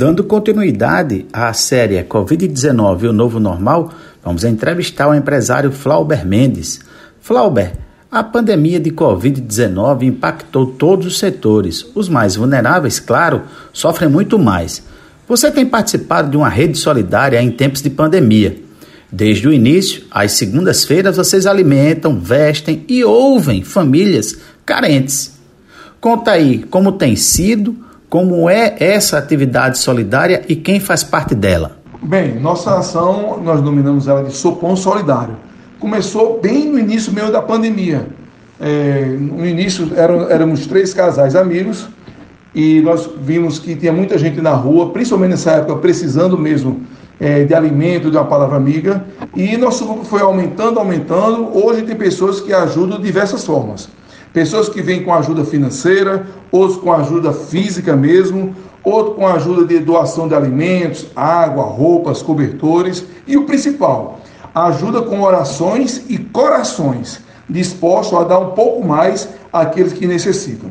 Dando continuidade à série Covid-19 e o Novo Normal, vamos entrevistar o empresário Flauber Mendes. Flauber, a pandemia de Covid-19 impactou todos os setores. Os mais vulneráveis, claro, sofrem muito mais. Você tem participado de uma rede solidária em tempos de pandemia. Desde o início, às segundas-feiras, vocês alimentam, vestem e ouvem famílias carentes. Conta aí como tem sido, como é essa atividade solidária e quem faz parte dela. Bem, nossa ação, nós nominamos ela de Sopão Solidário. Começou bem no início meio da pandemia. É, no início eram, éramos três casais amigos e nós vimos que tinha muita gente na rua, principalmente nessa época, precisando mesmo é, de alimento, de uma palavra amiga. E nosso grupo foi aumentando, aumentando. Hoje tem pessoas que ajudam de diversas formas. Pessoas que vêm com ajuda financeira, outros com ajuda física mesmo, outros com ajuda de doação de alimentos, água, roupas, cobertores e o principal, ajuda com orações e corações dispostos a dar um pouco mais àqueles que necessitam.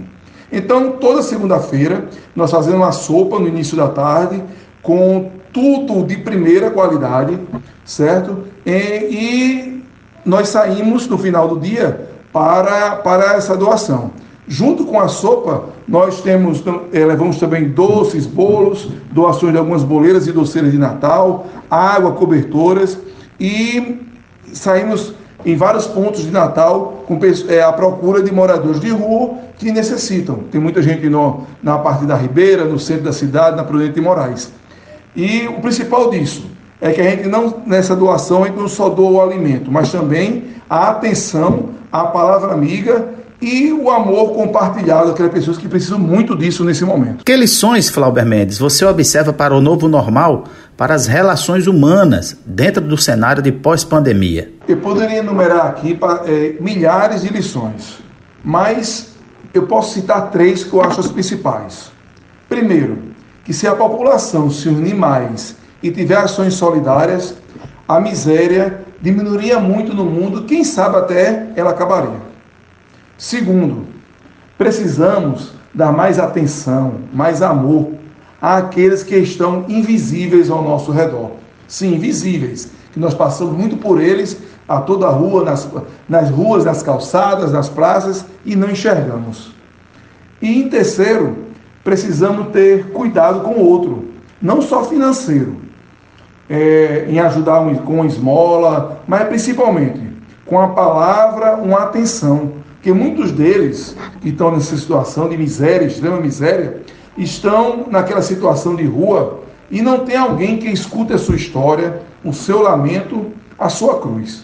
Então, toda segunda-feira, nós fazemos uma sopa no início da tarde com tudo de primeira qualidade, certo? E, e nós saímos no final do dia para, para essa doação. Junto com a sopa, nós temos, é, levamos também doces, bolos, doações de algumas boleiras e doceiras de Natal, água, cobertoras e saímos em vários pontos de Natal com é, a procura de moradores de rua que necessitam. Tem muita gente no, na parte da Ribeira, no centro da cidade, na Prudente de Moraes. E o principal disso é que a gente não, nessa doação, a gente não só doa o alimento, mas também a atenção à palavra amiga e o amor compartilhado aquelas pessoas que precisam muito disso nesse momento. Que lições, Flauber Mendes, você observa para o novo normal, para as relações humanas dentro do cenário de pós-pandemia? Eu poderia enumerar aqui é, milhares de lições, mas eu posso citar três que eu acho as principais. Primeiro, que se a população se unir mais e tiver ações solidárias, a miséria diminuiria muito no mundo, quem sabe até ela acabaria. Segundo, precisamos dar mais atenção, mais amor àqueles que estão invisíveis ao nosso redor. Sim, invisíveis, que nós passamos muito por eles a toda a rua, nas, nas ruas, nas calçadas, nas praças e não enxergamos. E em terceiro, precisamos ter cuidado com o outro, não só financeiro, é, em ajudar com esmola, mas principalmente com a palavra, uma atenção. Porque muitos deles que estão nessa situação de miséria, extrema miséria, estão naquela situação de rua e não tem alguém que escute a sua história, o seu lamento, a sua cruz.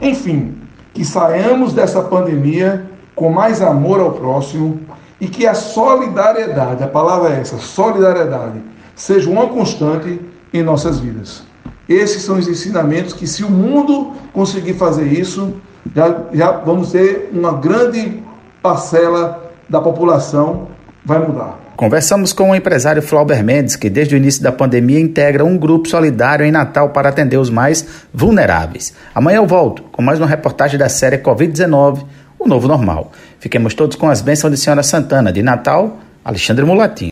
Enfim, que saiamos dessa pandemia com mais amor ao próximo e que a solidariedade, a palavra é essa, solidariedade, seja uma constante em nossas vidas. Esses são os ensinamentos que, se o mundo conseguir fazer isso, já, já vamos ter uma grande parcela da população vai mudar. Conversamos com o empresário Flauber Mendes, que desde o início da pandemia integra um grupo solidário em Natal para atender os mais vulneráveis. Amanhã eu volto com mais uma reportagem da série Covid-19, o novo normal. Fiquemos todos com as bênçãos de Senhora Santana. De Natal, Alexandre Mulatinho.